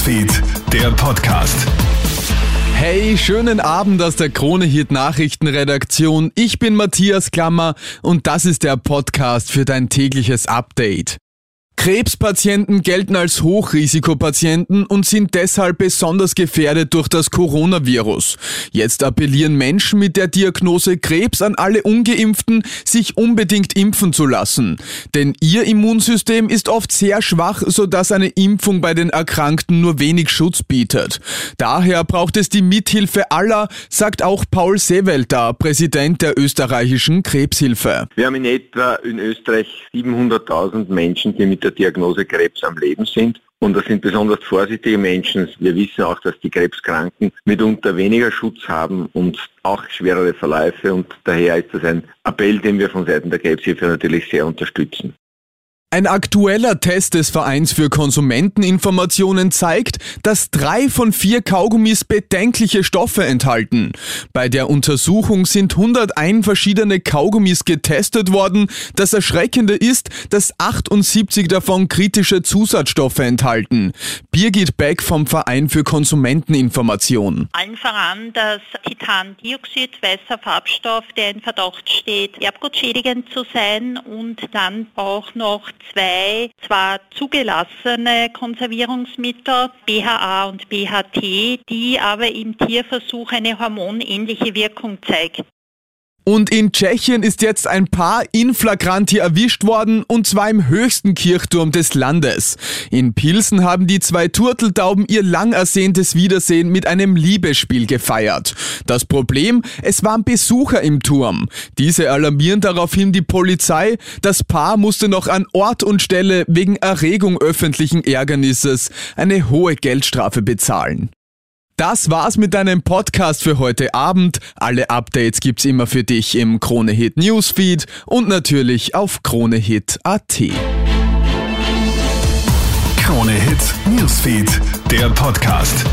Newsfeed, der Podcast. Hey, schönen Abend aus der Krone Hit Nachrichtenredaktion. Ich bin Matthias Klammer und das ist der Podcast für dein tägliches Update. Krebspatienten gelten als Hochrisikopatienten und sind deshalb besonders gefährdet durch das Coronavirus. Jetzt appellieren Menschen mit der Diagnose Krebs an alle ungeimpften, sich unbedingt impfen zu lassen. Denn ihr Immunsystem ist oft sehr schwach, sodass eine Impfung bei den Erkrankten nur wenig Schutz bietet. Daher braucht es die Mithilfe aller, sagt auch Paul Seewelter, Präsident der österreichischen Krebshilfe. Wir haben in etwa in Österreich 700.000 Menschen, die mit der Diagnose Krebs am Leben sind. Und das sind besonders vorsichtige Menschen. Wir wissen auch, dass die Krebskranken mitunter weniger Schutz haben und auch schwerere Verläufe. Und daher ist das ein Appell, den wir von Seiten der Krebshilfe natürlich sehr unterstützen. Ein aktueller Test des Vereins für Konsumenteninformationen zeigt, dass drei von vier Kaugummis bedenkliche Stoffe enthalten. Bei der Untersuchung sind 101 verschiedene Kaugummis getestet worden. Das Erschreckende ist, dass 78 davon kritische Zusatzstoffe enthalten. Birgit Beck vom Verein für Konsumenteninformation. Allen voran das Titandioxid, weißer Farbstoff, der in Verdacht steht, erbgutschädigend zu sein und dann auch noch zwei zwar zugelassene Konservierungsmittel, BHA und BHT, die aber im Tierversuch eine hormonähnliche Wirkung zeigen. Und in Tschechien ist jetzt ein Paar in flagranti erwischt worden, und zwar im höchsten Kirchturm des Landes. In Pilsen haben die zwei Turteltauben ihr lang ersehntes Wiedersehen mit einem Liebesspiel gefeiert. Das Problem, es waren Besucher im Turm. Diese alarmieren daraufhin die Polizei. Das Paar musste noch an Ort und Stelle wegen Erregung öffentlichen Ärgernisses eine hohe Geldstrafe bezahlen. Das war's mit deinem Podcast für heute Abend. Alle Updates gibt's immer für dich im Kronehit Newsfeed und natürlich auf kronehit.at. Kronehit Newsfeed, der Podcast.